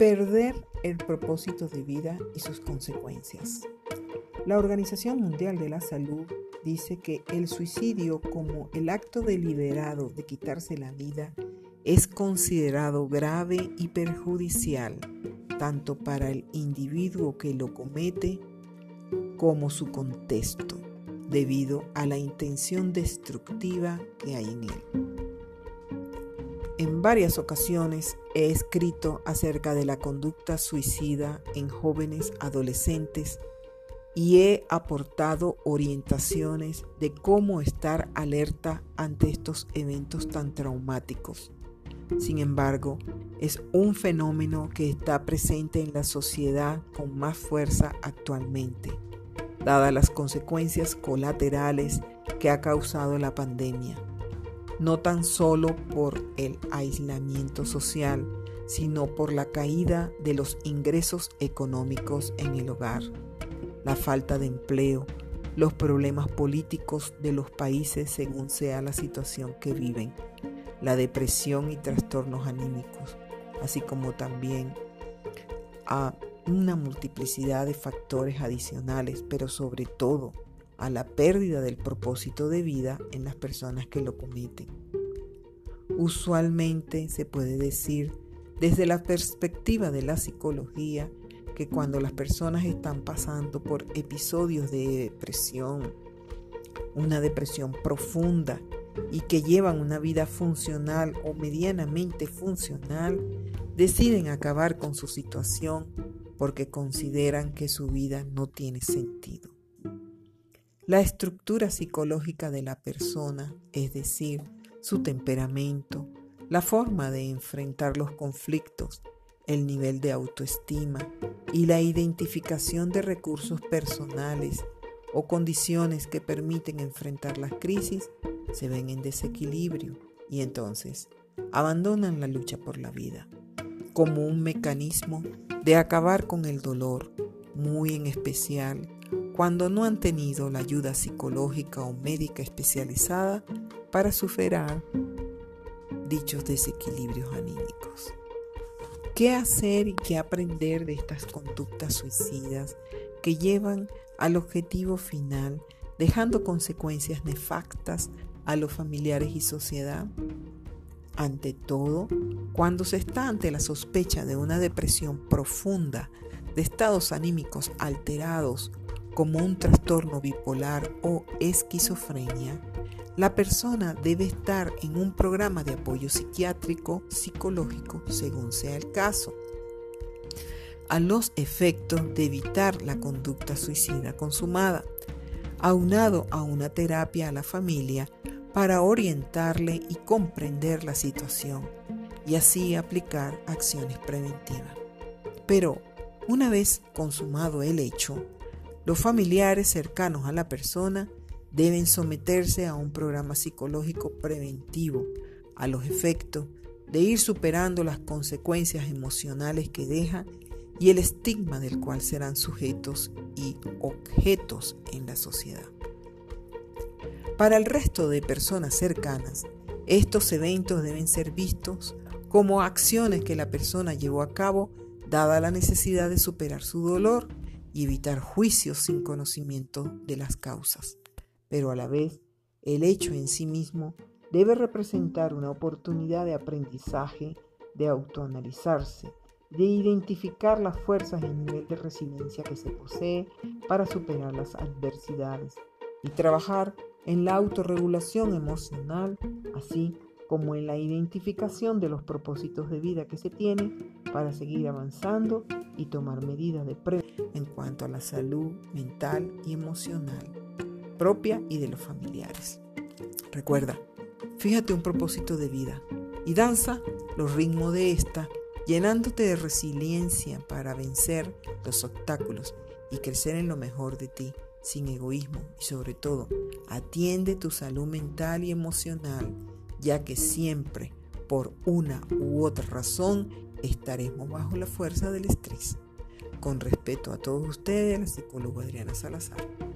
Perder el propósito de vida y sus consecuencias. La Organización Mundial de la Salud dice que el suicidio como el acto deliberado de quitarse la vida es considerado grave y perjudicial tanto para el individuo que lo comete como su contexto, debido a la intención destructiva que hay en él. En varias ocasiones he escrito acerca de la conducta suicida en jóvenes adolescentes y he aportado orientaciones de cómo estar alerta ante estos eventos tan traumáticos. Sin embargo, es un fenómeno que está presente en la sociedad con más fuerza actualmente, dadas las consecuencias colaterales que ha causado la pandemia no tan solo por el aislamiento social, sino por la caída de los ingresos económicos en el hogar, la falta de empleo, los problemas políticos de los países según sea la situación que viven, la depresión y trastornos anímicos, así como también a una multiplicidad de factores adicionales, pero sobre todo a la pérdida del propósito de vida en las personas que lo cometen. Usualmente se puede decir desde la perspectiva de la psicología que cuando las personas están pasando por episodios de depresión, una depresión profunda y que llevan una vida funcional o medianamente funcional, deciden acabar con su situación porque consideran que su vida no tiene sentido. La estructura psicológica de la persona, es decir, su temperamento, la forma de enfrentar los conflictos, el nivel de autoestima y la identificación de recursos personales o condiciones que permiten enfrentar las crisis se ven en desequilibrio y entonces abandonan la lucha por la vida como un mecanismo de acabar con el dolor, muy en especial cuando no han tenido la ayuda psicológica o médica especializada para superar dichos desequilibrios anímicos. ¿Qué hacer y qué aprender de estas conductas suicidas que llevan al objetivo final dejando consecuencias nefastas a los familiares y sociedad? Ante todo, cuando se está ante la sospecha de una depresión profunda, de estados anímicos alterados como un trastorno bipolar o esquizofrenia, la persona debe estar en un programa de apoyo psiquiátrico, psicológico, según sea el caso, a los efectos de evitar la conducta suicida consumada, aunado a una terapia a la familia para orientarle y comprender la situación y así aplicar acciones preventivas. Pero una vez consumado el hecho, los familiares cercanos a la persona deben someterse a un programa psicológico preventivo a los efectos de ir superando las consecuencias emocionales que deja y el estigma del cual serán sujetos y objetos en la sociedad. Para el resto de personas cercanas, estos eventos deben ser vistos como acciones que la persona llevó a cabo dada la necesidad de superar su dolor y evitar juicios sin conocimiento de las causas. Pero a la vez, el hecho en sí mismo debe representar una oportunidad de aprendizaje, de autoanalizarse, de identificar las fuerzas y el nivel de resiliencia que se posee para superar las adversidades y trabajar en la autorregulación emocional, así como en la identificación de los propósitos de vida que se tiene para seguir avanzando y tomar medidas de prevención en cuanto a la salud mental y emocional propia y de los familiares. Recuerda, fíjate un propósito de vida y danza los ritmos de esta, llenándote de resiliencia para vencer los obstáculos y crecer en lo mejor de ti, sin egoísmo y sobre todo, atiende tu salud mental y emocional ya que siempre, por una u otra razón, estaremos bajo la fuerza del estrés. Con respeto a todos ustedes, la psicóloga Adriana Salazar.